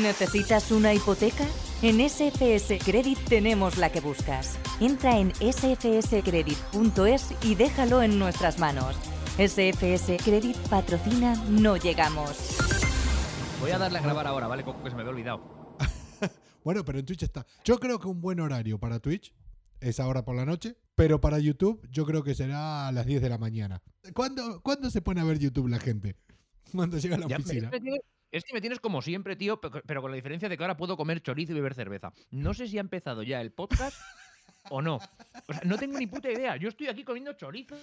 ¿Necesitas una hipoteca? En SFS Credit tenemos la que buscas. Entra en sfscredit.es y déjalo en nuestras manos. SFS Credit patrocina No Llegamos. Voy a darle a grabar ahora, ¿vale, Coco? Que se me había olvidado. Bueno, pero en Twitch está. Yo creo que un buen horario para Twitch es ahora por la noche, pero para YouTube yo creo que será a las 10 de la mañana. ¿Cuándo, ¿cuándo se pone a ver YouTube la gente? Cuando llega a la Ya, oficina. me es que me tienes como siempre, tío, pe- pero con la diferencia de que ahora puedo comer chorizo y beber cerveza. No sé si ha empezado ya el podcast o no. O sea, no tengo ni puta idea. Yo estoy aquí comiendo chorizo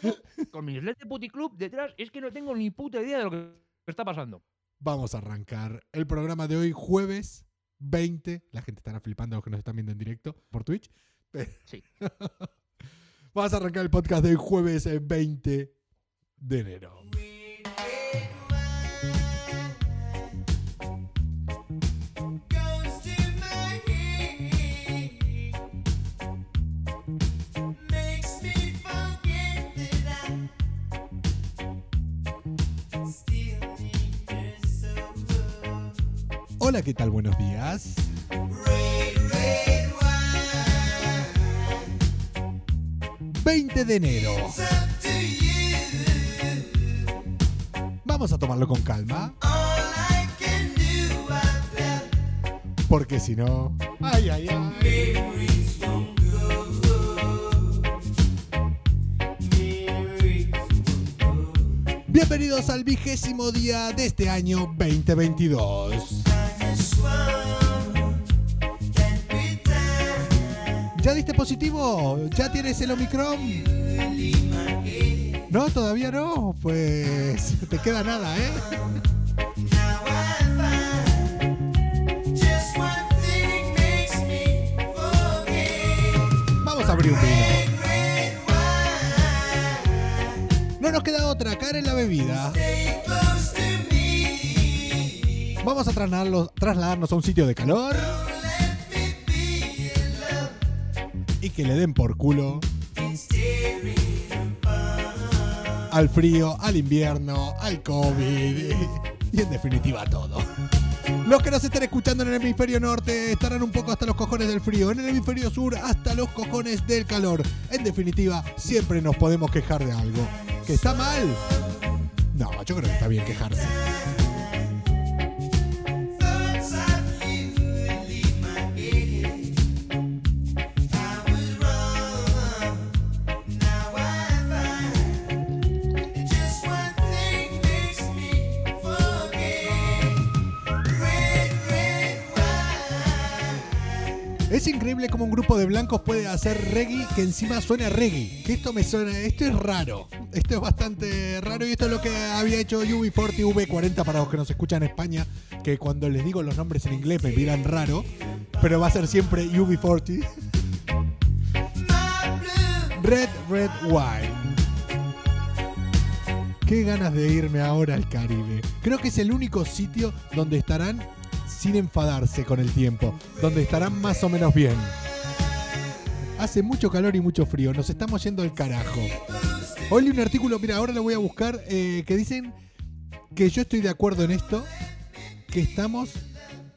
con mis LEDs de Puticlub detrás. Es que no tengo ni puta idea de lo que está pasando. Vamos a arrancar el programa de hoy, jueves 20. La gente estará flipando los que nos están viendo en directo por Twitch. Sí. Vamos a arrancar el podcast de hoy, jueves eh, 20 de enero. Hola, ¿qué tal? Buenos días. Red wine, 20 de enero. Vamos a tomarlo con calma, porque si no... Ay, ay, ay. Bienvenidos al vigésimo día de este año 2022. ¿Ya diste positivo? ¿Ya tienes el Omicron? No, todavía no. Pues te queda nada, ¿eh? Vamos a abrir un vino. No nos queda otra, caer en la bebida. Vamos a trasladarlos- trasladarnos a un sitio de calor que le den por culo al frío, al invierno, al COVID y en definitiva a todo. Los que nos estén escuchando en el hemisferio norte estarán un poco hasta los cojones del frío, en el hemisferio sur hasta los cojones del calor. En definitiva, siempre nos podemos quejar de algo. ¿Que está mal? No, yo creo que está bien quejarse. Increíble cómo un grupo de blancos puede hacer reggae que encima suena reggae. Que esto me suena, esto es raro. Esto es bastante raro y esto es lo que había hecho UB40 V40 para los que nos escuchan en España, que cuando les digo los nombres en inglés me miran raro, pero va a ser siempre UB40. My blue Red Red Wine. Qué ganas de irme ahora al Caribe. Creo que es el único sitio donde estarán sin enfadarse con el tiempo, donde estarán más o menos bien. Hace mucho calor y mucho frío, nos estamos yendo al carajo. Hoy leí un artículo, mira, ahora lo voy a buscar, eh, que dicen que yo estoy de acuerdo en esto, que estamos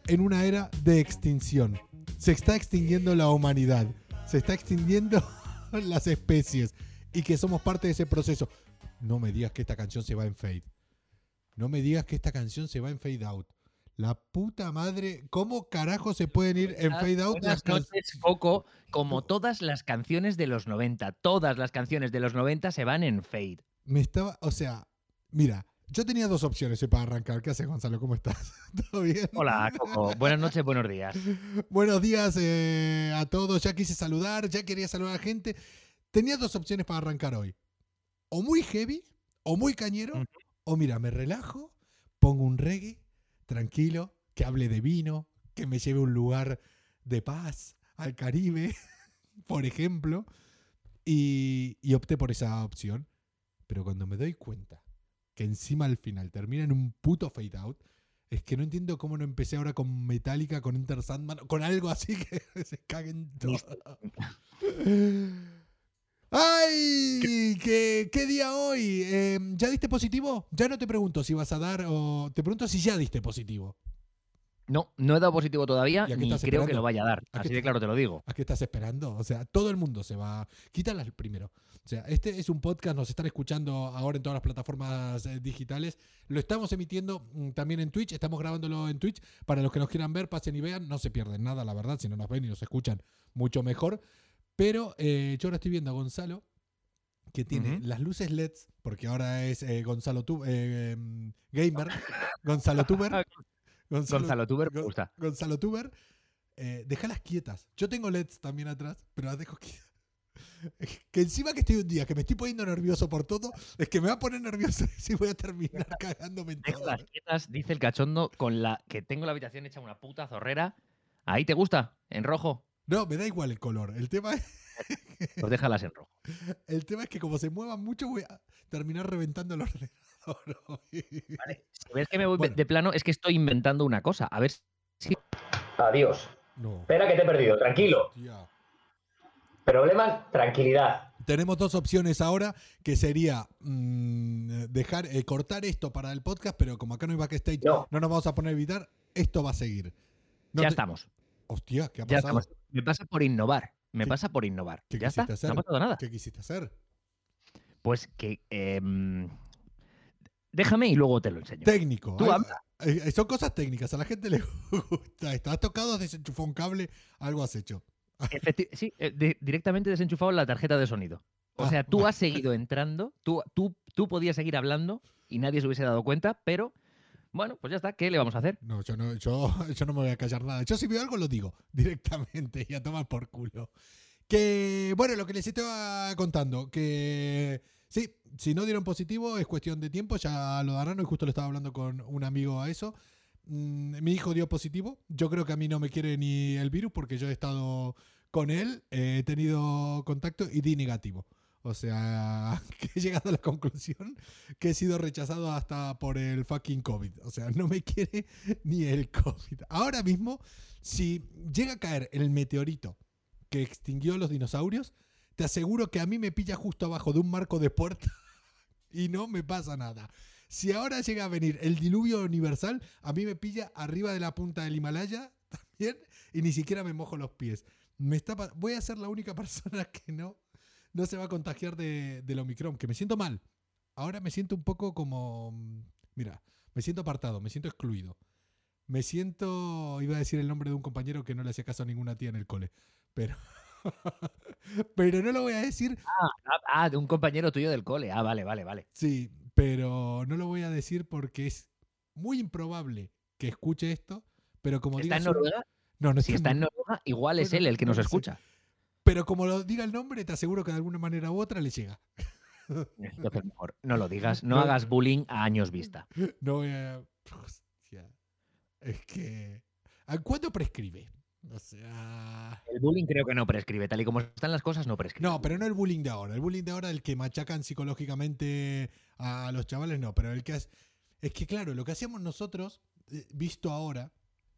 en una era de extinción. Se está extinguiendo la humanidad, se está extinguiendo las especies y que somos parte de ese proceso. No me digas que esta canción se va en fade. No me digas que esta canción se va en fade out. La puta madre, ¿cómo carajo se pueden ir en fade out las Buenas canciones? noches, Coco. Como todas las canciones de los 90, todas las canciones de los 90 se van en fade. Me estaba, o sea, mira, yo tenía dos opciones para arrancar. ¿Qué haces, Gonzalo? ¿Cómo estás? ¿Todo bien? Hola, Coco. Buenas noches, buenos días. Buenos días eh, a todos. Ya quise saludar, ya quería saludar a gente. Tenía dos opciones para arrancar hoy. O muy heavy, o muy cañero, o mira, me relajo, pongo un reggae, tranquilo, que hable de vino, que me lleve a un lugar de paz, al Caribe, por ejemplo, y, y opté por esa opción. Pero cuando me doy cuenta que encima al final termina en un puto fade out, es que no entiendo cómo no empecé ahora con Metallica, con Sandman, con algo así que se caguen todos. ¡Ay! ¿Qué, qué día hoy? Eh, ¿Ya diste positivo? Ya no te pregunto si vas a dar o te pregunto si ya diste positivo. No, no he dado positivo todavía, ¿Y ni creo que lo vaya a dar. ¿A qué Así de claro te lo digo. ¿A qué estás esperando? O sea, todo el mundo se va. Quítala primero. O sea, este es un podcast, nos están escuchando ahora en todas las plataformas eh, digitales. Lo estamos emitiendo mm, también en Twitch, estamos grabándolo en Twitch. Para los que nos quieran ver, pasen y vean. No se pierden nada, la verdad. Si no nos ven y nos escuchan, mucho mejor. Pero eh, yo ahora estoy viendo a Gonzalo, que tiene las luces LEDs, porque ahora es eh, Gonzalo Tu- eh, em, Gamer, Gonzalo Tuber. Gonzalo Tuber Gon- gusta. Gonzalo Tuber, eh, déjalas quietas. Yo tengo LEDs también atrás, pero las dejo quietas. Que encima que estoy un día que me estoy poniendo nervioso por todo, es que me va a poner nervioso si voy a terminar cagándome en Dejo todo. las quietas, dice el cachondo, con la que tengo la habitación hecha una puta zorrera. ¿Ahí te gusta? ¿En rojo? No, me da igual el color. El tema, es, Pues déjalas en rojo. el tema es que como se muevan mucho, voy a terminar reventando el ordenador. hoy. Si ves que me voy Bueno. de plano, es que estoy inventando una cosa. A ver si. Adiós. No. Espera que te he perdido, tranquilo. hostia. Problemas, tranquilidad. Tenemos dos opciones ahora, que sería mm, dejar eh, cortar esto para el podcast, pero como acá no hay backstage, no. No. nos vamos a poner a evitar, esto va a seguir. No ya te- estamos. Hostia, ¿qué ha Ya pasado? estamos. Me pasa por innovar. Me ¿Qué- pasa por innovar. qué Ya está. hacer? No ha pasado nada. ¿Qué quisiste hacer? Pues que. em, déjame y luego te lo enseño. Técnico. Tú habla. eh, son cosas técnicas, a la gente le gusta esto. Has tocado, has desenchufado un cable, algo has hecho. Efecti- sí, eh, de- directamente desenchufado la tarjeta de sonido. O Ah, sea, tú has seguido entrando, tú, tú, tú podías seguir hablando y nadie se hubiese dado cuenta, pero bueno, pues ya está, ¿qué le vamos a hacer? No, yo no, yo, yo no me voy a callar nada. Yo si veo algo lo digo directamente y a tomar por culo. Que, bueno, lo que les estaba contando, que sí, si no dieron positivo es cuestión de tiempo, ya lo darán. Hoy justo le estaba hablando con un amigo a eso. Mm, mi hijo dio positivo. Yo creo que a mí no me quiere ni el virus porque yo he estado con él, eh, he tenido contacto y di negativo. O sea, he llegado a la conclusión que he sido rechazado hasta por el fucking COVID. O sea, no me quiere ni el COVID. Ahora mismo, si llega a caer el meteorito que extinguió los dinosaurios, te aseguro que a mí me pilla justo abajo de un marco de puerta y no me pasa nada. Si ahora llega a venir el diluvio universal, a mí me pilla arriba de la punta del Himalaya también y ni siquiera me mojo los pies. Me está, voy a ser la única persona que no, no se va a contagiar de, del Omicron, que me siento mal. Ahora me siento un poco como... mm, Mira, me siento apartado, me siento excluido. Me siento... Iba a decir el nombre de un compañero que no le hacía caso a ninguna tía en el cole. Pero... pero no lo voy a decir Ah, ah, de un compañero tuyo del cole. Ah, vale, vale, vale. Sí, pero no lo voy a decir porque es muy improbable que escuche esto, pero como ¿Está diga en Noruega? No, no Si está en Nor- Noruega, igual es Bueno, él el que no nos sé. Pero como lo diga el nombre, te aseguro que de alguna manera u otra le llega. Entonces, mejor, no lo digas, no No. hagas bullying a años vista. No voy a... Hostia. Es que... ¿A cuándo prescribe? O sea... El bullying creo que no prescribe, tal y como están las cosas, no prescribe. No, pero no el bullying de ahora. El bullying de ahora, el que machacan psicológicamente a los chavales, no. Pero el que es. Es que, claro, lo que hacíamos nosotros, eh, visto ahora,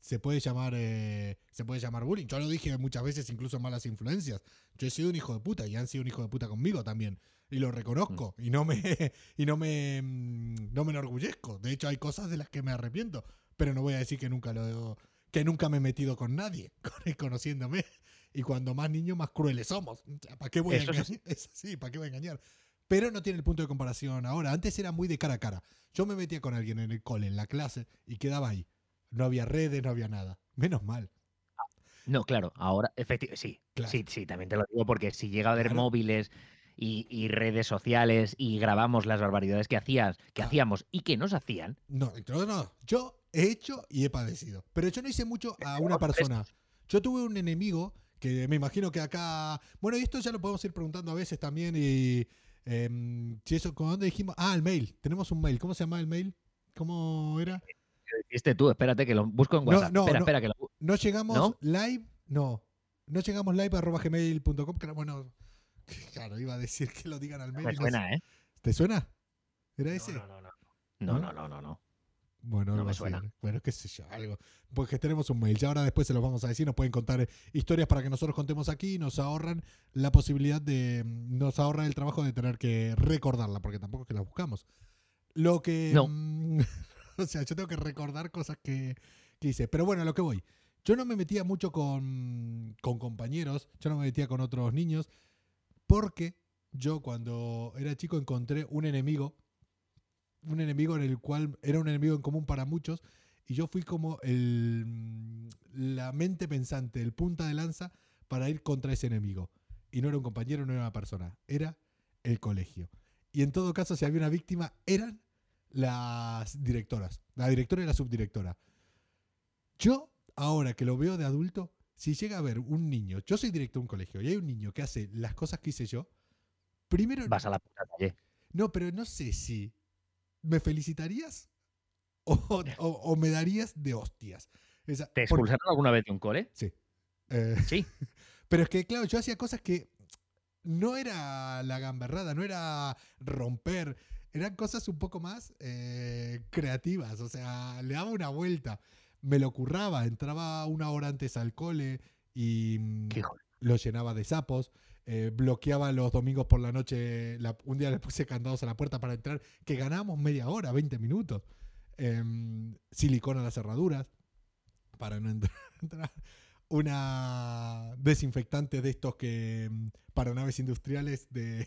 se puede llamar. eh, se puede llamar bullying. Yo lo dije muchas veces, incluso en malas influencias. Yo he sido un hijo de puta y han sido un hijo de puta conmigo también. Y lo reconozco. Y no me. Y no me. mm, No me enorgullezco. De hecho, hay cosas de las que me arrepiento. Pero no voy a decir que nunca lo. Que nunca me he metido con nadie, con- conociéndome. Y cuando más niños, más crueles somos. O sea, ¿Para qué voy a engañar? Es así, ¿para qué voy a engañar? Pero no tiene el punto de comparación ahora. Antes era muy de cara a cara. Yo me metía con alguien en el cole, en la clase, y quedaba ahí. No había redes, no había nada. Menos mal. No, claro, ahora, efectivamente, sí, Claro. sí, sí, también te lo digo porque si llega a haber Claro. móviles y, y redes sociales y grabamos las barbaridades que hacías, que Ah. hacíamos y que nos hacían, No, no, no. Yo he hecho y he padecido. Pero yo no hice mucho a una persona. Yo tuve un enemigo que me imagino que acá. Bueno, y esto ya lo podemos ir preguntando a veces también. Y. em, si eso, ¿con dónde dijimos? Ah, el mail. Tenemos un mail. ¿Cómo se llama el mail? ¿Cómo era? Este tú, espérate que lo busco en No, WhatsApp. no, espera, no. espera que lo No llegamos ¿No? live. No. No llegamos live arroba gmail.com. que Bueno, claro, iba a decir que lo digan al mail. me y no suena, ¿eh? ¿Te suena? ¿Era ese? No, no, no, no. No, no, no, no, no. Bueno, No me suena. Bueno, qué sé yo, algo. Porque tenemos un mail. Ya ahora después se los vamos a decir. Nos pueden contar eh, historias para que nosotros contemos aquí y nos ahorran la posibilidad de. mm, Nos ahorra el trabajo de tener que recordarla, porque tampoco es que la buscamos. Lo que. No. o sea, yo tengo que recordar cosas que, que hice. Pero bueno, a lo que voy. Yo no me metía mucho con, con compañeros, yo no me metía con otros niños, porque yo cuando era chico encontré un enemigo, un enemigo en el cual era un enemigo en común para muchos, y yo fui como el, la mente pensante, el punta de lanza para ir contra ese enemigo. Y no era un compañero, no era una persona, era el colegio. Y en todo caso, si había una víctima, eran las directoras, la directora y la subdirectora. Yo, ahora que lo veo de adulto, si llega a ver un niño, yo soy director de un colegio, y hay un niño que hace las cosas que hice yo, primero... Vas a la puta calle. No, pero no sé si me felicitarías o, o- o me darías de hostias. Esa- ¿Te porque- expulsaron alguna vez de un cole? Sí. Eh, Sí. pero es que, claro, yo hacía cosas que no era la gamberrada, no era romper, eran cosas un poco más eh, creativas, o sea, le daba una vuelta, me lo curraba, entraba una hora antes al cole y mm, Qué lo llenaba de sapos, eh, bloqueaba los domingos por la noche, la- un día le puse candados a la puerta para entrar, que ganábamos media hora, 20 minutos, Em, silicona a las cerraduras para no entrar. entrar. Una desinfectante de estos que mm, para naves industriales de,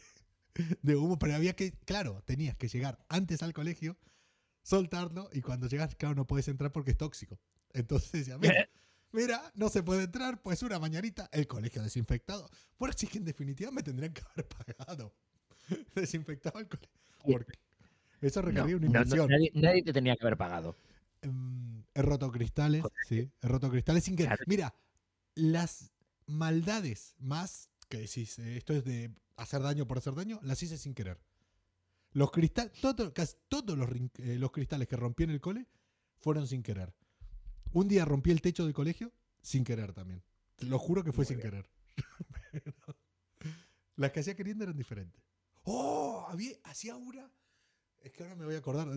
de humo, pero había que, claro, tenías que llegar antes al colegio, soltarlo y cuando llegas, claro, no puedes entrar porque es tóxico. Entonces decía, mira, mira, no se puede entrar, pues una mañanita, el colegio desinfectado. Por así que en definitiva me tendrían que haber pagado. Desinfectado el colegio. Porque eso requería No, una no, no, inversión. nadie, nadie te tenía que haber pagado. Mm, he roto cristales, sí, he roto cristales sin. Claro. Mira, las maldades más que decís, eh, esto es de hacer daño por hacer daño, las hice sin querer. Los cristales, todo, casi todos los, eh, los cristales que rompí en el cole fueron sin querer. Un día rompí el techo del colegio sin querer también. Lo juro que fue Muy sin bien. querer. Pero las que hacía queriendo eran diferentes. ¡Oh! Había, hacía una. Es que ahora me voy a acordar.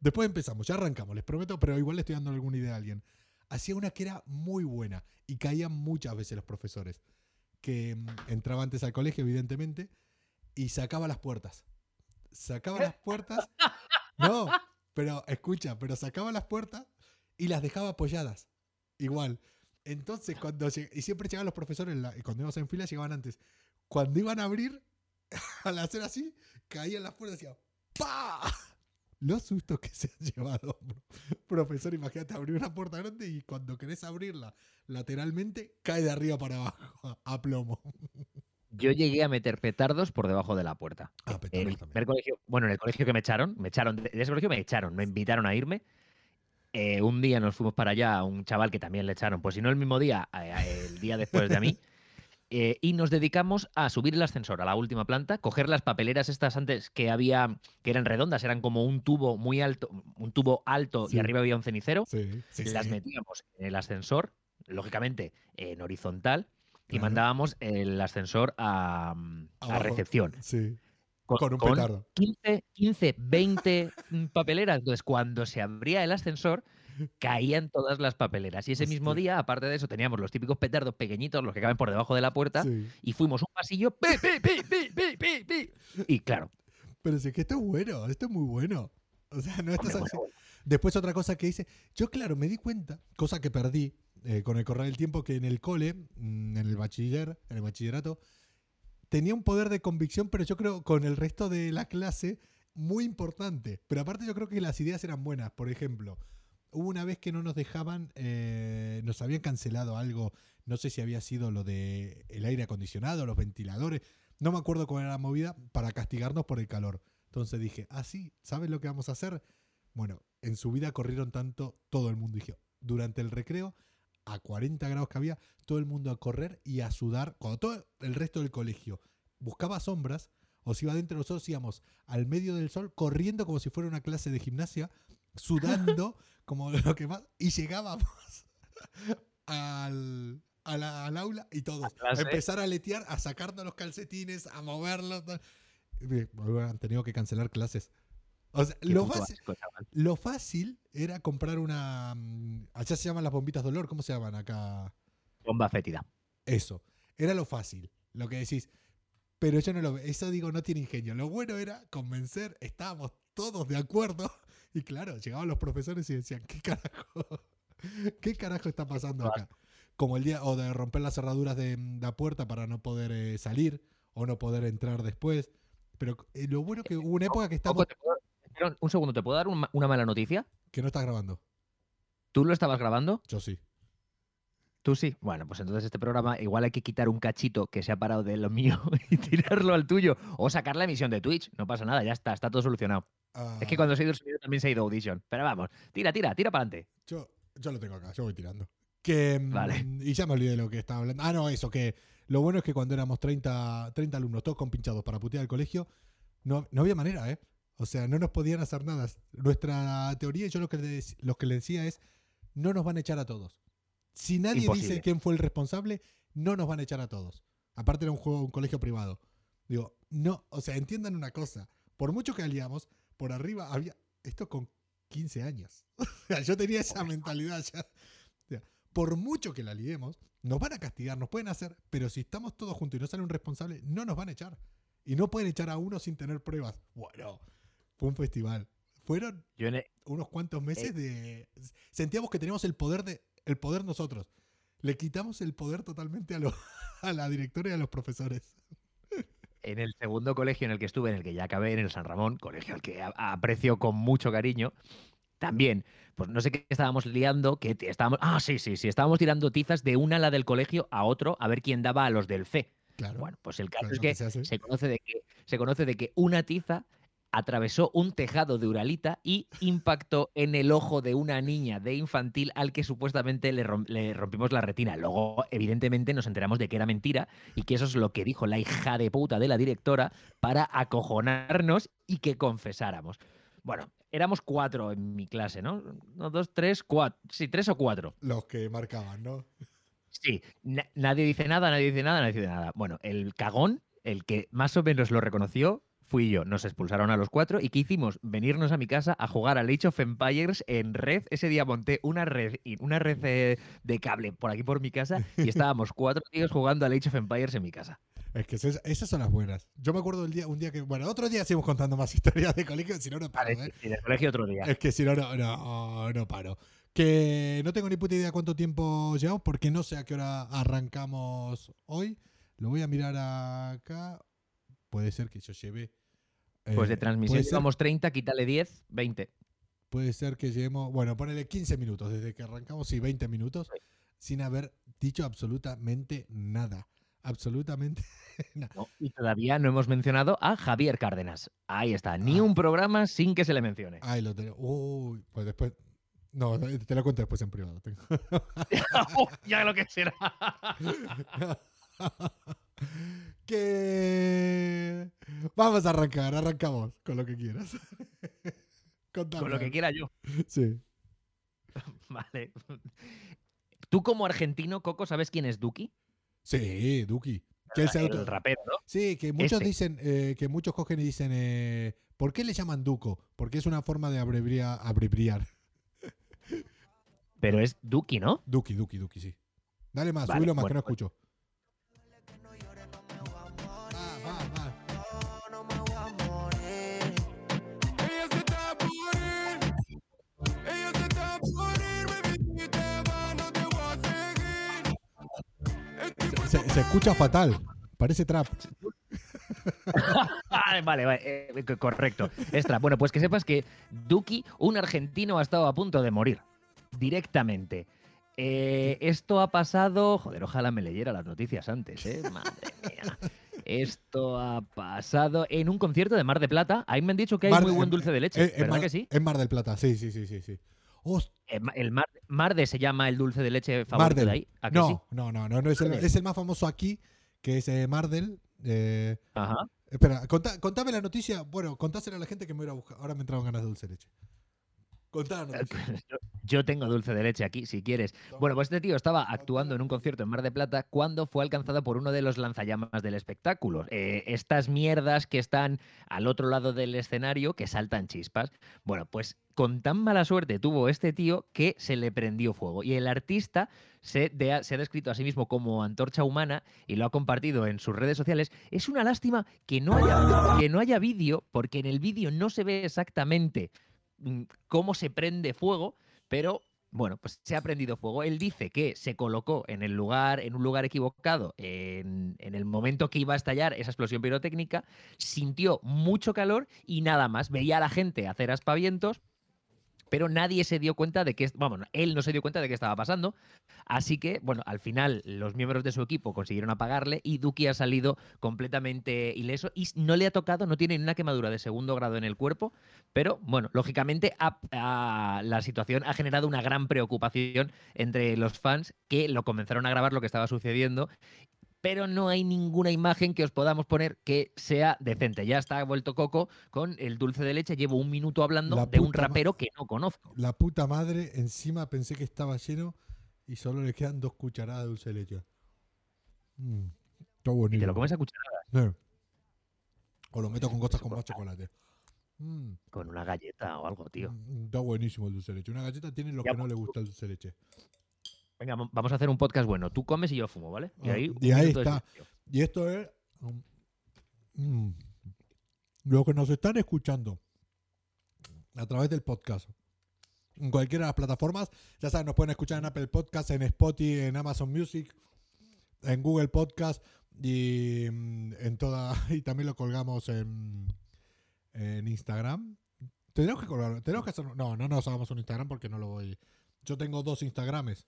Después empezamos, ya arrancamos, les prometo, pero igual le estoy dando alguna idea a alguien. Hacía una que era muy buena y caían muchas veces los profesores. Que mm, entraba antes al colegio, evidentemente, y sacaba las puertas. Sacaba las puertas. No, pero escucha, pero sacaba las puertas y las dejaba apoyadas. Igual. Entonces, cuando y siempre llegaban los profesores, cuando íbamos en fila, llegaban antes. Cuando iban a abrir, al hacer así, caían las puertas y decía ¡Pa! Los sustos que se han llevado, profesor. Imagínate abrir una puerta grande y cuando querés abrirla lateralmente, cae de arriba para abajo, a plomo. Yo llegué a meter petardos por debajo de la puerta. Ah, En el primer colegio, bueno, en el colegio que me echaron, me echaron, de ese colegio me echaron, me invitaron a irme. Eh, un día nos fuimos para allá a un chaval que también le echaron, pues si no el mismo día, a- el día después de a mí. eh, y nos dedicamos a subir el ascensor a la última planta, coger las papeleras estas antes que había, que eran redondas, eran como un tubo muy alto, un tubo alto Sí. y arriba había un cenicero. Sí, sí, las metíamos en el ascensor, lógicamente en horizontal, y mandábamos el ascensor a, mm, a recepción. Sí, Con, con un con petardo. 15, 15, 20 mm, papeleras. Entonces, cuando se abría el ascensor, caían todas las papeleras. Y ese mismo día, aparte de eso, teníamos los típicos petardos pequeñitos, los que caben por debajo de la puerta, Sí. y fuimos un pasillo, pi, pi, pi, pi, pi, pi, pi. y claro, Pero sí que esto es bueno, esto es muy bueno. O sea, no estás bueno, Después otra cosa que hice, yo claro, me di cuenta, cosa que perdí eh, con el correr del tiempo, que en el cole, mm, en el bachiller, en el bachillerato, tenía un poder de convicción, pero yo creo con el resto de la clase muy importante. Pero aparte yo creo que las ideas eran buenas. Por ejemplo, hubo una vez que no nos dejaban, eh, nos habían cancelado algo, no sé si había sido lo de el aire acondicionado, los ventiladores, no me acuerdo cuál era la movida, para castigarnos por el calor. Entonces dije, ah, sí, ¿sabes lo que vamos a hacer? Bueno, en su vida corrieron tanto todo el mundo. Dije, durante el recreo, a 40 grados que había, todo el mundo a correr y a sudar. Cuando todo el resto del colegio buscaba sombras, o se iba adentro, nosotros íbamos al medio del sol corriendo como si fuera una clase de gimnasia, sudando como lo que más, y llegábamos al, a la- al aula y todos a, empezar a letear, a sacarnos los calcetines, a moverlos. tal. Han tenido que cancelar clases. O sea, lo fácil, lo era comprar una. mm, Allá se llaman las bombitas de olor, ¿cómo se llaman acá? Bomba fétida. Eso. Era lo fácil, lo que decís. Pero yo no lo veo. Eso digo, no tiene ingenio. Lo bueno era convencer, estábamos todos de acuerdo. Y claro, llegaban los profesores y decían, ¿qué carajo? ¿Qué carajo está pasando acá? Como el día, o de romper las cerraduras de mm, la puerta para no poder eh, salir o no poder entrar después. Pero eh, lo bueno que hubo una época que estamos. Coco, ¿te puedo- Espera un segundo, ¿te puedo dar un una mala noticia? que no estás grabando. ¿Tú lo estabas grabando? Yo sí. Tú sí. Bueno, pues entonces este programa igual hay que quitar un cachito que se ha parado de lo mío y tirarlo al tuyo. O sacar la emisión de Twitch. No pasa nada, ya está, está todo solucionado. Es que Ah, cuando se ha ido el sonido también se ha ido Audition. Pero vamos, tira, tira, tira para adelante. yo, yo lo tengo acá, yo voy tirando. Que, mm, Vale. Y ya me olvidé de lo que estaba hablando. Ah, no, eso, que lo bueno es que cuando éramos 30, 30 alumnos, todos compinchados para putear el colegio, no, no había manera, ¿eh? O sea, no nos podían hacer nada. Nuestra teoría, yo lo que, le, lo que le decía es, no nos van a echar a todos. Si nadie Imposible. dice quién fue el responsable, no nos van a echar a todos. Aparte era un juego, un colegio privado. Digo, no, o sea, entiendan una cosa. Por mucho que aliamos, por arriba había, esto con 15 años. O sea, yo tenía esa mentalidad ya. O sea, por mucho que la liemos, nos van a castigar, nos pueden hacer, pero si estamos todos juntos y no sale un responsable, no nos van a echar. Y no pueden echar a uno sin tener pruebas. Bueno, fue un festival. Fueron Yo e- unos cuantos meses Eh. de. Sentíamos que teníamos el poder de. El poder nosotros. Le quitamos el poder totalmente a, lo- a la directora y a los profesores. En el segundo colegio en el que estuve, en el que ya acabé, en el San Ramón, colegio al que aprecio con mucho cariño, también, pues no sé qué estábamos liando, que estábamos, ah, sí, sí, sí, estábamos tirando tizas de un ala del colegio a otro a ver quién daba a los del FE. Claro. Bueno, pues el caso claro, es que se hace. se conoce de que se conoce de que una tiza atravesó un tejado de Uralita y impactó en el ojo de una niña de infantil al que supuestamente le, rom- le rompimos la retina. Luego, evidentemente, nos enteramos de que era mentira y que eso es lo que dijo la hija de puta de la directora para acojonarnos y que confesáramos. Bueno, éramos cuatro en mi clase, ¿no? No, dos, tres, cuatro. Sí, tres o cuatro. Los que marcaban, ¿no? Sí, na- nadie dice nada, nadie dice nada, nadie dice nada. Bueno, el cagón, el que más o menos lo reconoció, fui yo. Nos expulsaron a los cuatro y ¿qué hicimos? Venirnos a mi casa a jugar a Age of Empires en red. Ese día monté una red, una red eh, de cable por aquí por mi casa y estábamos cuatro tíos jugando a Age of Empires en mi casa. Es que esas, esas son las buenas. Yo me acuerdo del día, un día que. Bueno, otro día seguimos contando más historias de colegio, si no, no paro, Vale, ¿eh? y del colegio otro día. Es que si no, no, no, no paro. Que no tengo ni puta idea cuánto tiempo llevamos, porque no sé a qué hora arrancamos hoy. Lo voy a mirar acá. Puede ser que yo lleve. Pues de eh, transmisión llevamos 30, quítale 10, 20. puede ser que llevemos. Bueno, ponele 15 minutos desde que arrancamos, sí, 20 minutos, sin haber dicho absolutamente nada. Absolutamente nada. ¿no? Y todavía no hemos mencionado a Javier Cárdenas. Ahí está, ni Ah. un programa sin que se le mencione. Ay, lo tengo. Uy, pues después. No, te lo cuento después en privado. tengo. ya lo que será. que vamos a arrancar, arrancamos con lo que quieras. Contame Con lo que quiera yo. Sí. Vale. Tú como argentino, Coco, ¿sabes quién es Duki? Sí, Duki. Que es El rapero, ¿no? Sí, que muchos dicen, eh, que muchos cogen y dicen, eh, ¿por qué le llaman Duco? Porque es una forma de abreviar, abreviar. Pero es Duki, ¿no? Duki, Duki, Duki, sí. Dale más, Vale, subilo más, bueno, que no pues- escucho. Se, escucha fatal. Parece trap. Ah, vale, vale, eh, co- correcto. Extra. Bueno, pues que sepas que Duki, un argentino, ha estado a punto de morir. Directamente. Eh, esto ha pasado. Joder, ojalá me leyera las noticias antes, ¿eh? Madre mía. Esto ha pasado en un concierto de Mar de Plata. Ahí me han dicho que hay Mar- muy buen en- dulce de leche. Eh, en ¿Verdad Mar- que sí? En Mar del Plata, sí, sí, sí, sí. sí. Eh, El Mar, Marde se llama el dulce de leche favorito Mardel. de ahí. ¿A que no, sí? no, no, no, no, es el, Joder. es el más famoso aquí, que es eh, Mardel. eh, Ajá. espera, contá- contame la noticia. Bueno, contásela a la gente que me voy a ir a buscar. Ahora me entraron ganas de dulce de leche. Contá la noticia. Yo- Yo tengo dulce de leche aquí, si quieres. Bueno, pues este tío estaba actuando en un concierto en Mar de Plata cuando fue alcanzado por uno de los lanzallamas del espectáculo. Eh, estas mierdas que están al otro lado del escenario que saltan chispas. Bueno, pues con tan mala suerte tuvo este tío que se le prendió fuego. Y el artista se, ha descrito a sí mismo como antorcha humana y lo ha compartido en sus redes sociales. Es una lástima que no haya, no haya vídeo, porque en el vídeo no se ve exactamente mm, cómo se prende fuego, pero Bueno, pues se ha prendido fuego. Él dice que se colocó en el lugar, en un lugar equivocado, en, en el momento que iba a estallar esa explosión pirotécnica, sintió mucho calor y nada más. Veía a la gente hacer aspavientos, pero nadie se dio cuenta de que, él no se dio cuenta de qué estaba pasando. Así que, bueno, al final los miembros de su equipo consiguieron apagarle y Duki ha salido completamente ileso y no le ha tocado, no tiene una quemadura de segundo grado en el cuerpo, pero bueno, lógicamente la situación ha generado una gran preocupación entre los fans que lo comenzaron a grabar lo que estaba sucediendo. Pero no hay ninguna imagen que os podamos poner que sea decente. Ya está vuelto Coco con el dulce de leche. Llevo un minuto hablando La de un rapero que no conozco. La puta madre, encima pensé que estaba lleno y solo le quedan dos cucharadas de dulce de leche. Mm, está Y buenísimo. te lo comes a cuchara Eh. O lo meto con gotas con más chocolate. Mm, con una galleta o algo, tío. mm, Está buenísimo el dulce de leche. Una galleta tiene lo Ya, que no pues, le gusta el dulce de leche. Venga, vam- vamos a hacer un podcast bueno. Tú comes y yo fumo, ¿vale? Y Ah, ahí, y está. Y esto es. mm, mm, lo que nos están escuchando a través del podcast. En cualquiera de las plataformas, ya saben, nos pueden escuchar en Apple Podcast, en Spotify, en Amazon Music, en Google Podcast y mm, en toda. Y también lo colgamos en, en Instagram. Tenemos que colgarlo. Tenemos que hacer. No, no nos hagamos un Instagram porque no lo voy. Yo tengo dos Instagrames.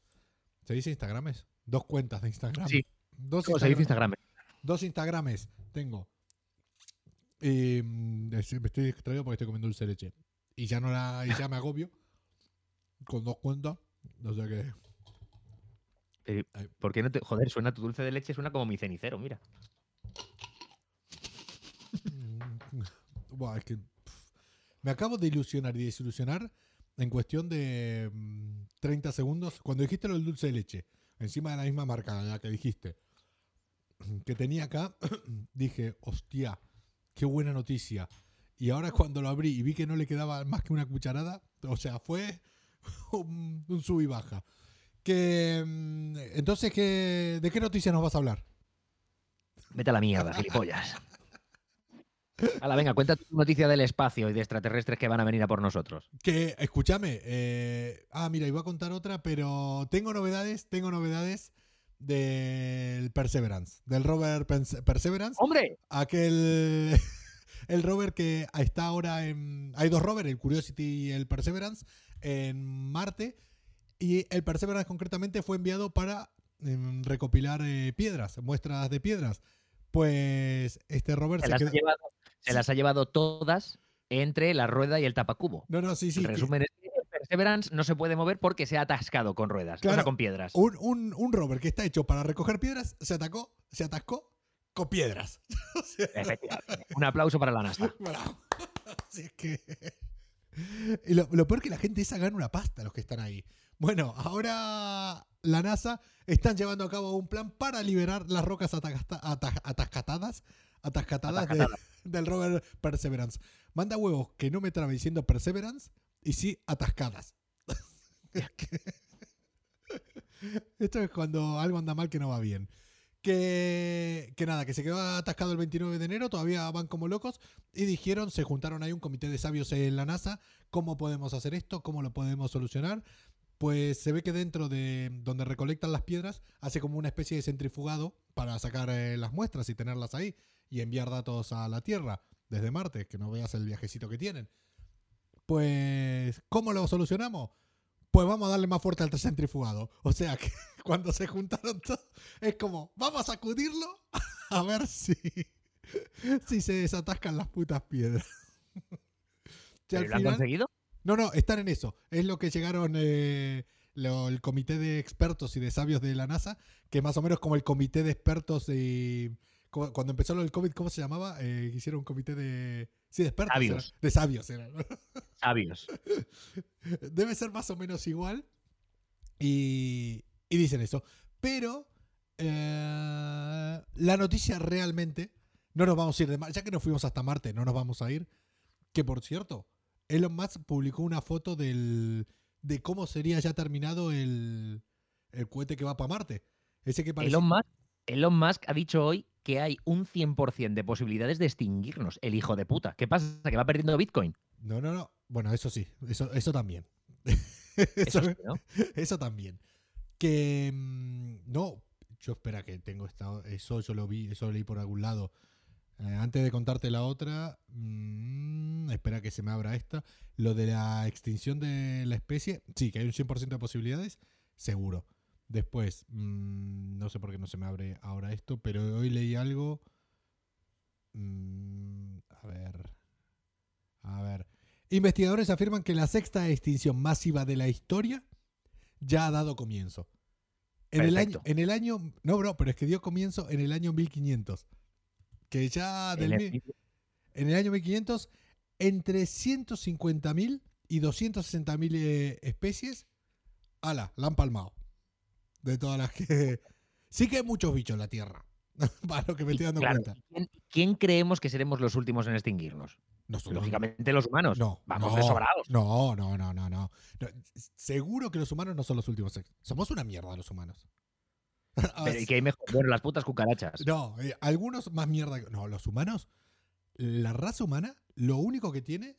¿Se dice Instagrames? Dos cuentas de Instagram. Sí. Dos ¿Cómo se dice Instagram- Instagram? Dos Instagrames tengo. Y mm, me estoy distraído porque estoy comiendo dulce de leche. Y ya no la, y ya me agobio. Con dos cuentas. O sea que. Eh. ¿Por qué no te.? Joder, suena tu dulce de leche, suena como mi cenicero, mira. Buah, es que. me acabo de ilusionar y desilusionar en cuestión de mm, 30 segundos. Cuando dijiste lo del dulce de leche, encima de la misma marca la que dijiste, que tenía acá, dije, hostia, qué buena noticia. Y ahora cuando lo abrí y vi que no le quedaba más que una cucharada, o sea, fue un, un sub y baja. Que, mm, entonces, ¿qué, ¿de qué noticia nos vas a hablar? Vete a la mierda, gilipollas. Hala, venga, cuenta tu noticia del espacio y de extraterrestres que van a venir a por nosotros. Que, escúchame, eh, ah, mira, iba a contar otra, pero tengo novedades, tengo novedades del Perseverance, del rover Perseverance, ¡Hombre! aquel, el rover que está ahora en, hay dos rovers, el Curiosity y el Perseverance, en Marte, y el Perseverance concretamente fue enviado para em, recopilar eh, piedras, muestras de piedras. Pues este rover Se se las. Se las ha llevado todas entre la rueda y el tapacubo. No, no, sí, sí. el resumen es que el Perseverance no se puede mover porque se ha atascado con ruedas, o Claro. sea, con piedras. Un, un, un rover que está hecho para recoger piedras se atacó, se atascó con piedras. O sea, Efectivamente. Un aplauso para la NASA. bravo. Así es que. Y lo, lo peor que la gente esa gana una pasta, los que están ahí. Bueno, ahora la NASA están llevando a cabo un plan para liberar las rocas atacasta- ata- atascatadas, atascatadas de- Atascatadas. del rover Perseverance. Manda huevos que no me trabe diciendo Perseverance y sí atascadas. Esto es cuando algo anda mal que no va bien. Que, que nada, que se quedó atascado el 29 de enero, todavía van como locos y dijeron, se juntaron ahí un comité de sabios en la NASA, ¿cómo podemos hacer esto? ¿Cómo lo podemos solucionar? Pues se ve que dentro de donde recolectan las piedras hace como una especie de centrifugado para sacar eh, las muestras y tenerlas ahí y enviar datos a la Tierra desde Marte, que no veas el viajecito que tienen. Pues, ¿cómo lo solucionamos? Pues vamos a darle más fuerte al centrifugado. O sea que cuando se juntaron todos, es como, vamos a sacudirlo a ver si, si se desatascan las putas piedras. Que ¿Pero lo han final- conseguido? no, no, están en eso. Es lo que llegaron eh, lo- el comité de expertos y de sabios de la NASA, que más o menos como el comité de expertos y cuando empezó lo del COVID, ¿cómo se llamaba? Eh, hicieron un comité de... Sí, de expertos. Sabios. era, de sabios. era, ¿no? Sabios. Debe ser más o menos igual. Y, y dicen eso. Pero eh, la noticia realmente, no nos vamos a ir de Marte, ya que nos fuimos hasta Marte, no nos vamos a ir. Que por cierto, Elon Musk publicó una foto del, de cómo sería ya terminado el, el cohete que va para Marte. Ese que parece... Elon Musk, Elon Musk ha dicho hoy que hay un 100% de posibilidades de extinguirnos, el hijo de puta. ¿Qué pasa? ¿Que va perdiendo Bitcoin? No, no, no. Bueno, eso sí, eso, eso también. Eso Eso, sí, ¿no? eso también. Que mm, no, yo espera que tengo esta, eso yo lo vi, eso lo leí por algún lado. Eh, antes de contarte la otra, mm, espera que se me abra esta. Lo de la extinción de la especie, sí, que hay un 100% de posibilidades, seguro. Después, mm, no sé por qué no se me abre ahora esto, pero hoy leí algo. mm, a ver. A ver. Investigadores afirman que la sexta extinción masiva de la historia ya ha dado comienzo. En el, año, en el año. No, bro, pero es que dio comienzo en el año 1500. Que ya del, El en el año 1500, entre 150.000 y 260.000 eh, especies, ala, la han palmado. De todas las que. Sí que hay muchos bichos en la Tierra. Para lo que me estoy dando claro, cuenta. ¿quién, quién creemos que seremos los últimos en extinguirnos? Nosotros- Lógicamente los humanos. No, Vamos no, de sobrados. No, no, no, no, no. Seguro que los humanos no son los últimos. Somos una mierda los humanos. Pero, ¿y qué hay mejor? Bueno, las putas cucarachas. No, eh, algunos más mierda. que- No, los humanos, la raza humana, lo único que tiene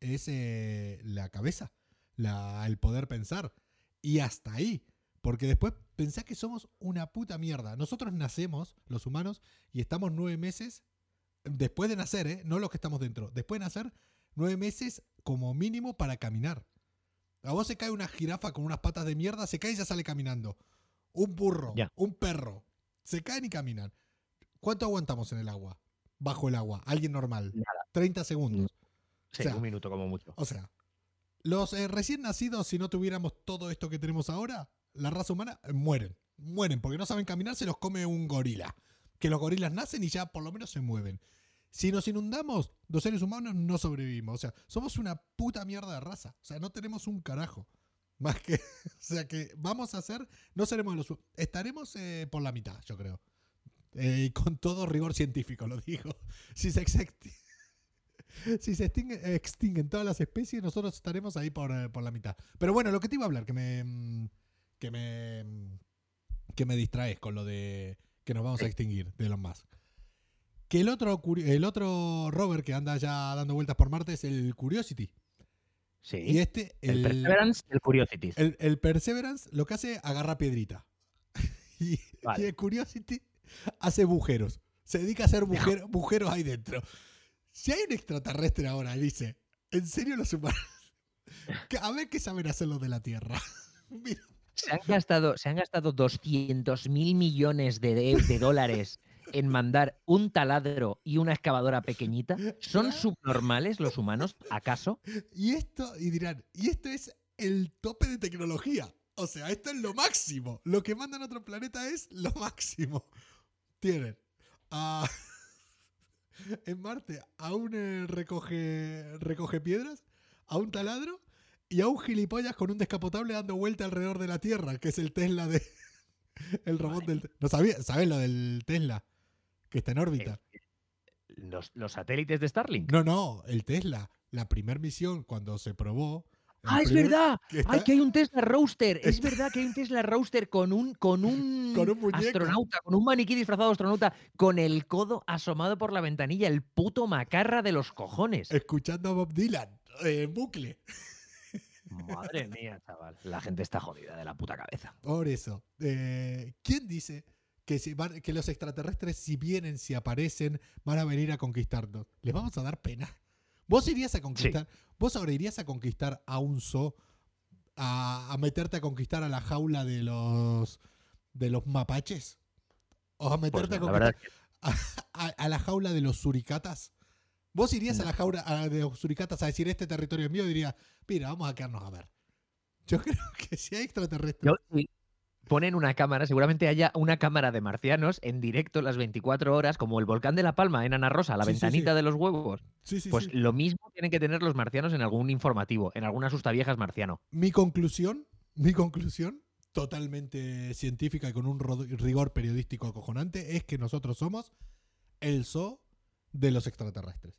es eh, la cabeza, la, el poder pensar. Y hasta ahí. Porque después pensá que somos una puta mierda. Nosotros nacemos, los humanos, y estamos nueve meses, después de nacer, ¿eh? no los que estamos dentro, después de nacer, nueve meses como mínimo para caminar. A vos se cae una jirafa con unas patas de mierda, se cae y ya sale caminando. Un burro, un perro, se caen y caminan. ¿Cuánto aguantamos en el agua? Bajo el agua, alguien normal. Nada. 30 segundos. Sí, o sea, un minuto como mucho. O sea, los eh, recién nacidos, si no tuviéramos todo esto que tenemos ahora, la raza humana, eh, mueren. Mueren porque no saben caminar, se los come un gorila. Que los gorilas nacen y ya por lo menos se mueven. Si nos inundamos, los seres humanos no sobrevivimos. O sea, somos una puta mierda de raza. O sea, no tenemos un carajo. Más que. O sea, que vamos a ser. No seremos los. Estaremos eh, por la mitad, yo creo. Eh, con todo rigor científico, lo digo. Si se, execti- si se extingue- extinguen todas las especies, nosotros estaremos ahí por, eh, por la mitad. Pero bueno, lo que te iba a hablar, que me. Que me. que me distraes con lo de que nos vamos a extinguir de Elon Musk. Que el otro, el otro rover que anda ya dando vueltas por Marte es el Curiosity. Sí. Y este, el, el, Perseverance, el Curiosity. el, el Perseverance lo que hace agarra piedrita. y, Vale. y el Curiosity hace bujeros. Se dedica a hacer bujero- bujeros ahí dentro. Si hay un extraterrestre ahora, dice, ¿en serio los humanos? A ver qué saben hacer los de la Tierra. Mira, Se han gastado, se han gastado 200 mil millones de, de- dólares en mandar un taladro y una excavadora pequeñita. ¿Son subnormales los humanos, acaso? y esto, y dirán, y esto es el tope de tecnología. O sea, esto es lo máximo. Lo que mandan a otro planeta es lo máximo. Tienen a- en Marte a un eh, recoge, recoge piedras, a un taladro y a un gilipollas con un descapotable dando vuelta alrededor de la Tierra, que es el Tesla de. El robot del. ¿No sabías? ¿Sabes lo del Tesla? Que está en órbita. Los, los satélites de Starlink. No, no, el Tesla. La primera misión, cuando se probó. ¡Ah, es verdad! que está- ¡Ay, que hay un Tesla Roadster! Es verdad que hay un Tesla Roadster con un, con un, Con un astronauta, con un maniquí disfrazado de astronauta, con el codo asomado por la ventanilla, el puto macarra de los cojones. escuchando a Bob Dylan eh, en bucle. Madre mía, chaval. La gente está jodida de la puta cabeza. Por eso. eh, ¿Quién dice que, si van- que los extraterrestres, si vienen, si aparecen, van a venir a conquistarnos? Les vamos a dar pena. ¿Vos irías a conquistar? ¿Vos ahora irías a conquistar a un zoo? A, a meterte a conquistar a la jaula de los de los mapaches? ¿O a Pues meterte no, a conquistar a, a- a la jaula de los suricatas? ¿Vos irías a la jaula a- de los suricatas a decir este territorio es mío? Diría, mira, vamos a quedarnos a ver. Yo creo que si hay extraterrestres. Yo, ponen una cámara, seguramente haya una cámara de marcianos en directo las 24 horas, como el volcán de La Palma en Ana Rosa, la Sí, sí, sí. ventanita de los huevos. Sí, sí, Pues lo mismo tienen que tener los marcianos en algún informativo, en alguna sustaviejas marciano. Mi conclusión, mi conclusión, totalmente científica y con un rigor periodístico acojonante, es que nosotros somos el zoo de los extraterrestres.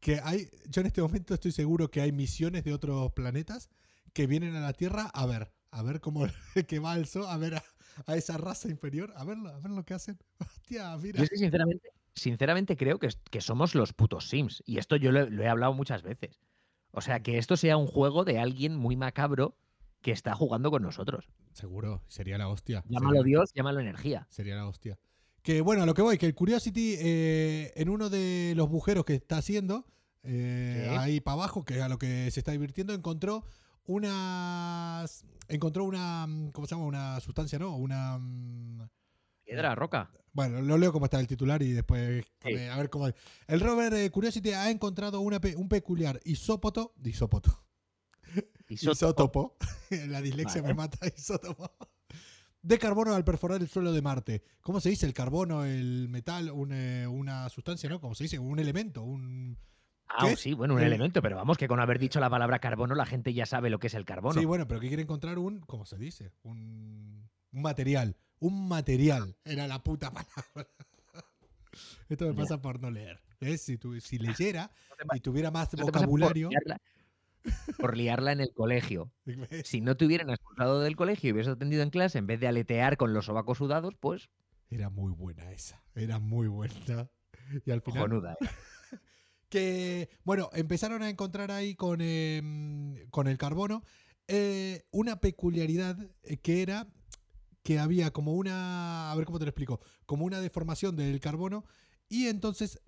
Que hay, yo en este momento estoy seguro que hay misiones de otros planetas que vienen a la Tierra a ver, a ver cómo que va el zoo, a ver a, a esa raza inferior, a verlo, a ver lo que hacen. Hostia, mira. Yo es que sinceramente, sinceramente creo que, que somos los putos Sims. Y esto yo lo, he- lo he hablado muchas veces. O sea, que esto sea un juego de alguien muy macabro que está jugando con nosotros. Seguro, sería la hostia. Llámalo Sería- Dios, llámalo energía. Sería la hostia. Que bueno, a lo que voy, que el Curiosity eh, en uno de los bujeros que está haciendo, eh, ahí para abajo, que es a lo que se está divirtiendo, encontró una. Encontró una. ¿Cómo se llama? Una sustancia, ¿no? Una. mm, Piedra, roca. Bueno, lo leo como está el titular y después Sí. eh, a ver cómo. El rover eh, Curiosity ha encontrado una un peculiar isópoto. Isópoto. Isótopo. Isótopo. La dislexia Vale. me mata, isótopo. De carbono al perforar el suelo de Marte. ¿Cómo se dice? El carbono, el metal, un, eh, una sustancia, ¿no? ¿Cómo se dice? Un elemento, un... Ah, sí, bueno, un El- elemento, pero vamos, que con haber dicho la palabra carbono, la gente ya sabe lo que es el carbono. Sí, bueno, pero que quiere encontrar un... ¿Cómo se dice? Un, un material. Un material. Era la puta palabra. Esto me pasa por no leer. Si, tu- si leyera y tuviera más vocabulario... Por liarla en el colegio. Si no te hubieran expulsado del colegio y hubieras atendido en clase, en vez de aletear con los sobacos sudados, pues Era muy buena esa. Era muy buena. Y al final... cojonuda. ¿eh? que, bueno, empezaron a encontrar ahí con, eh, con el carbono eh, una peculiaridad eh, que era que había como una, a ver cómo te lo explico, como una deformación del carbono y entonces,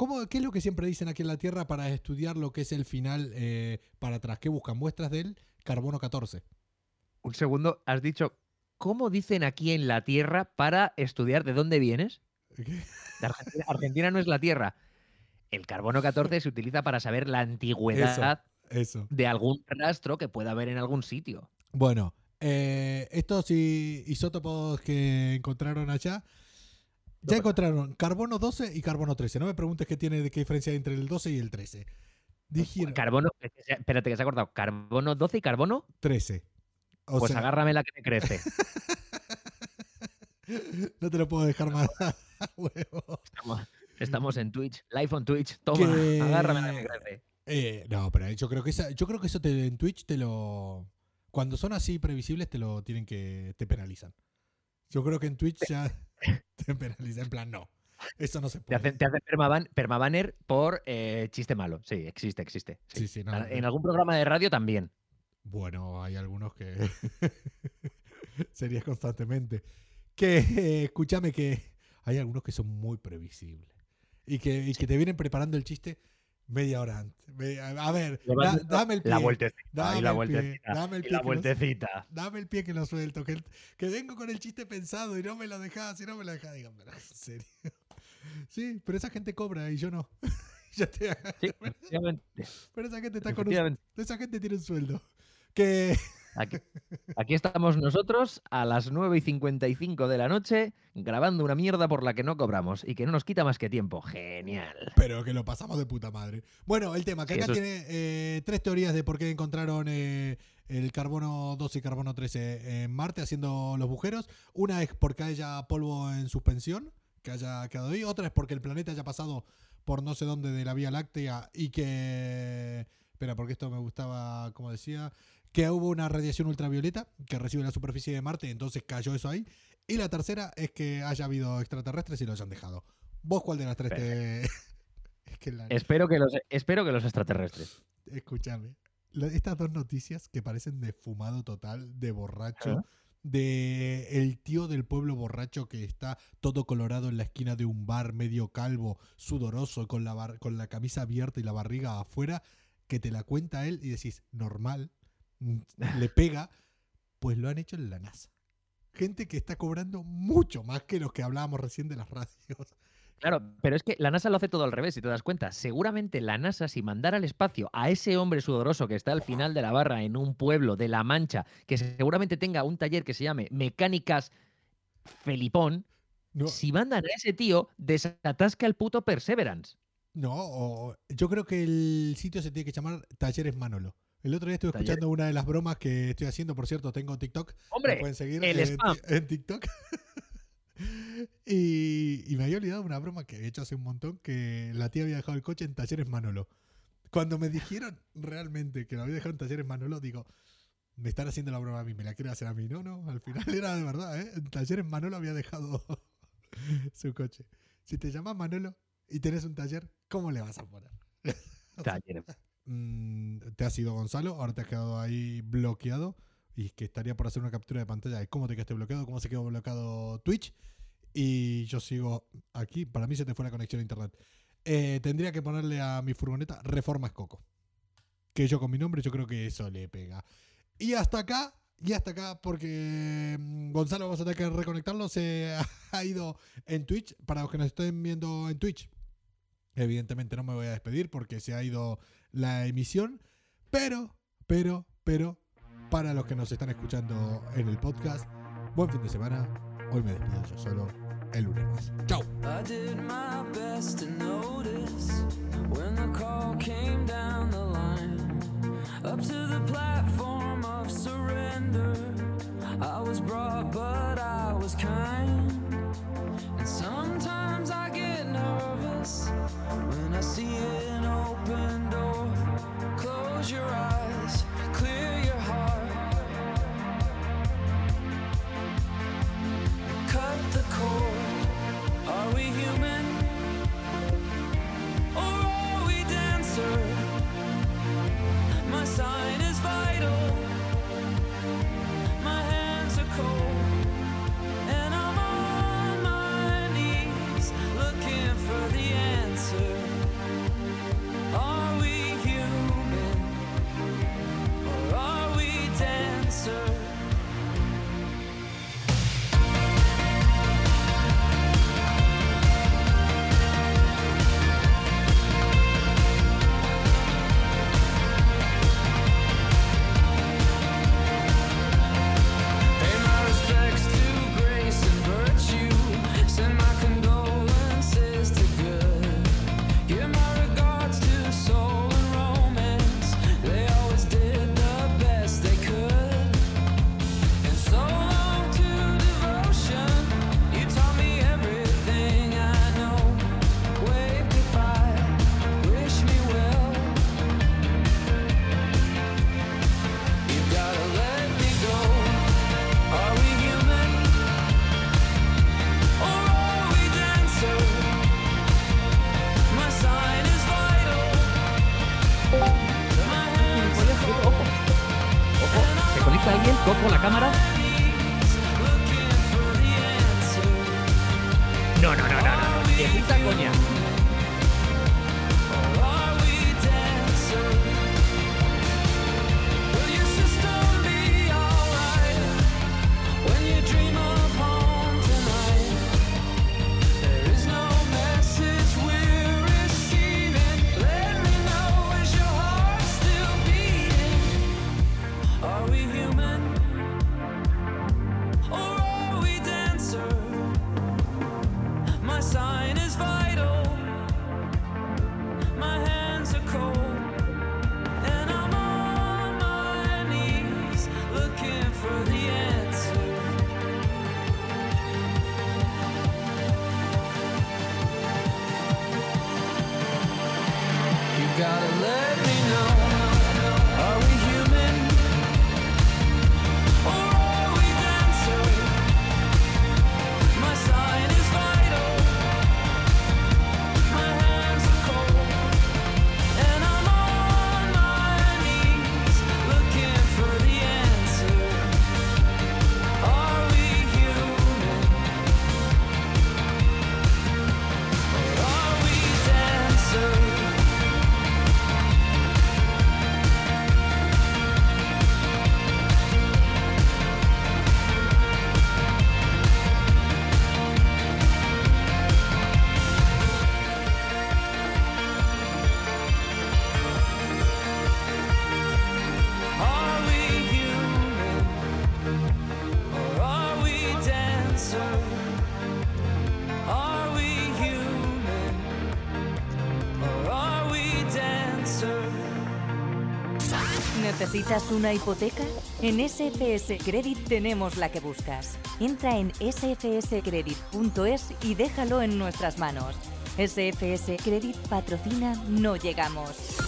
¿cómo, ¿qué es lo que siempre dicen aquí en la Tierra para estudiar lo que es el final eh, para atrás? ¿Qué buscan? Muestras del carbono 14. Un segundo, has dicho, ¿cómo dicen aquí en la Tierra para estudiar de dónde vienes? Argentina, Argentina no es la Tierra. El carbono 14 se utiliza para saber la antigüedad Eso. de algún rastro que pueda haber en algún sitio. Bueno, eh, estos isótopos que encontraron allá, ya encontraron carbono 12 y carbono 13. No me preguntes qué tiene, qué diferencia hay entre el 12 y el 13. Dijeron Carbono, espérate que se ha acordado, carbono 12 y carbono, 13. O pues sea, agárrame la que me crece. no te lo puedo dejar más. huevo. Estamos, estamos en Twitch, live on Twitch, toma, Que- agárrame la que me crece. Eh, no, pero yo creo que esa, yo creo que eso te, en Twitch te lo. Cuando son así previsibles, te lo tienen que. te penalizan. Yo creo que en Twitch ya te. En plan, no. Eso no se Te puede. hacen, te hacen permaban- permabanner por eh, chiste malo. Sí, existe, existe. sí. Sí, sí, no, A- no. En algún programa de radio también. Bueno, hay algunos que sería constantemente. Que eh, escúchame que hay algunos que son muy previsibles y que, y que te vienen preparando el chiste media hora antes. A ver, da- dame el pie. La vueltecita. dame la el pie, vueltecita. dame el pie la vueltecita. Dame el pie que lo suelto, que, que vengo con el chiste pensado y no me lo dejas, y no me lo dejas. Digan, pero en serio. Sí, pero esa gente cobra y yo no. Yo. Sí, efectivamente. Pero esa gente está con un, esa gente tiene un sueldo. Que Aquí, aquí estamos nosotros a las 9 y 55 de la noche grabando una mierda por la que no cobramos y que no nos quita más que tiempo. Genial. Pero que lo pasamos de puta madre. Bueno, el tema, que Sí, acá es- tiene eh, tres teorías de por qué encontraron eh, el carbono 12 y carbono 13 en Marte haciendo los agujeros. Una es porque haya polvo en suspensión, que haya quedado ahí. Otra es porque el planeta haya pasado por no sé dónde de la Vía Láctea y que... Espera, porque esto me gustaba, como decía, que hubo una radiación ultravioleta que recibe la superficie de Marte entonces cayó eso ahí. Y la tercera es que haya habido extraterrestres y lo hayan dejado. ¿Vos cuál de las tres te...? es que la... Espero que los, espero que los extraterrestres. Escúchame. Estas dos noticias que parecen de fumado total, de borracho, de el tío del pueblo borracho que está todo colorado en la esquina de un bar, medio calvo, sudoroso, con la, bar- con la camisa abierta y la barriga afuera, que te la cuenta él y decís, normal, le pega, pues lo han hecho en la NASA. Gente que está cobrando mucho más que los que hablábamos recién de las radios. Claro, pero es que la NASA lo hace todo al revés, si te das cuenta. Seguramente la NASA, si mandara al espacio a ese hombre sudoroso que está al final de la barra en un pueblo de La Mancha, que seguramente tenga un taller que se llame Mecánicas Felipón, No, si mandan a ese tío, desatasca el puto Perseverance. No, yo creo que el sitio se tiene que llamar Talleres Manolo. El otro día estuve Talleres. escuchando una de las bromas que estoy haciendo, por cierto, tengo TikTok. Hombre, pueden seguir el en, spam. en TikTok. y, y me había olvidado una broma que he hecho hace un montón, que la tía había dejado el coche en Talleres Manolo. Cuando me dijeron realmente que lo había dejado en Talleres Manolo, digo, me están haciendo la broma a mí, me la quieren hacer a mí. No, no, al final era de verdad, ¿eh? En Talleres Manolo había dejado su coche. Si te llamas Manolo y tenés un taller, ¿cómo le vas a poner? Taller. Mm, te has ido Gonzalo, ahora te has quedado ahí bloqueado. y que estaría por hacer una captura de pantalla de cómo te quedaste bloqueado, cómo se quedó bloqueado Twitch. Y yo sigo aquí. Para mí se te fue la conexión a internet. Eh, tendría que ponerle a mi furgoneta Reformas Coco. Que yo con mi nombre, yo creo que eso le pega. Y hasta acá, y hasta acá, porque mm, Gonzalo vamos a tener que reconectarlo. Se ha ido en Twitch. Para los que nos estén viendo en Twitch, evidentemente no me voy a despedir porque se ha ido la emisión. Pero, pero, pero, para los que nos están escuchando en el podcast, buen fin de semana. Hoy me despido yo solo. El lunes más. Chao. Are we human? ¿Necesitas una hipoteca? En SFS Credit tenemos la que buscas. Entra en sfscredit.es y déjalo en nuestras manos. SFS Credit patrocina No Llegamos.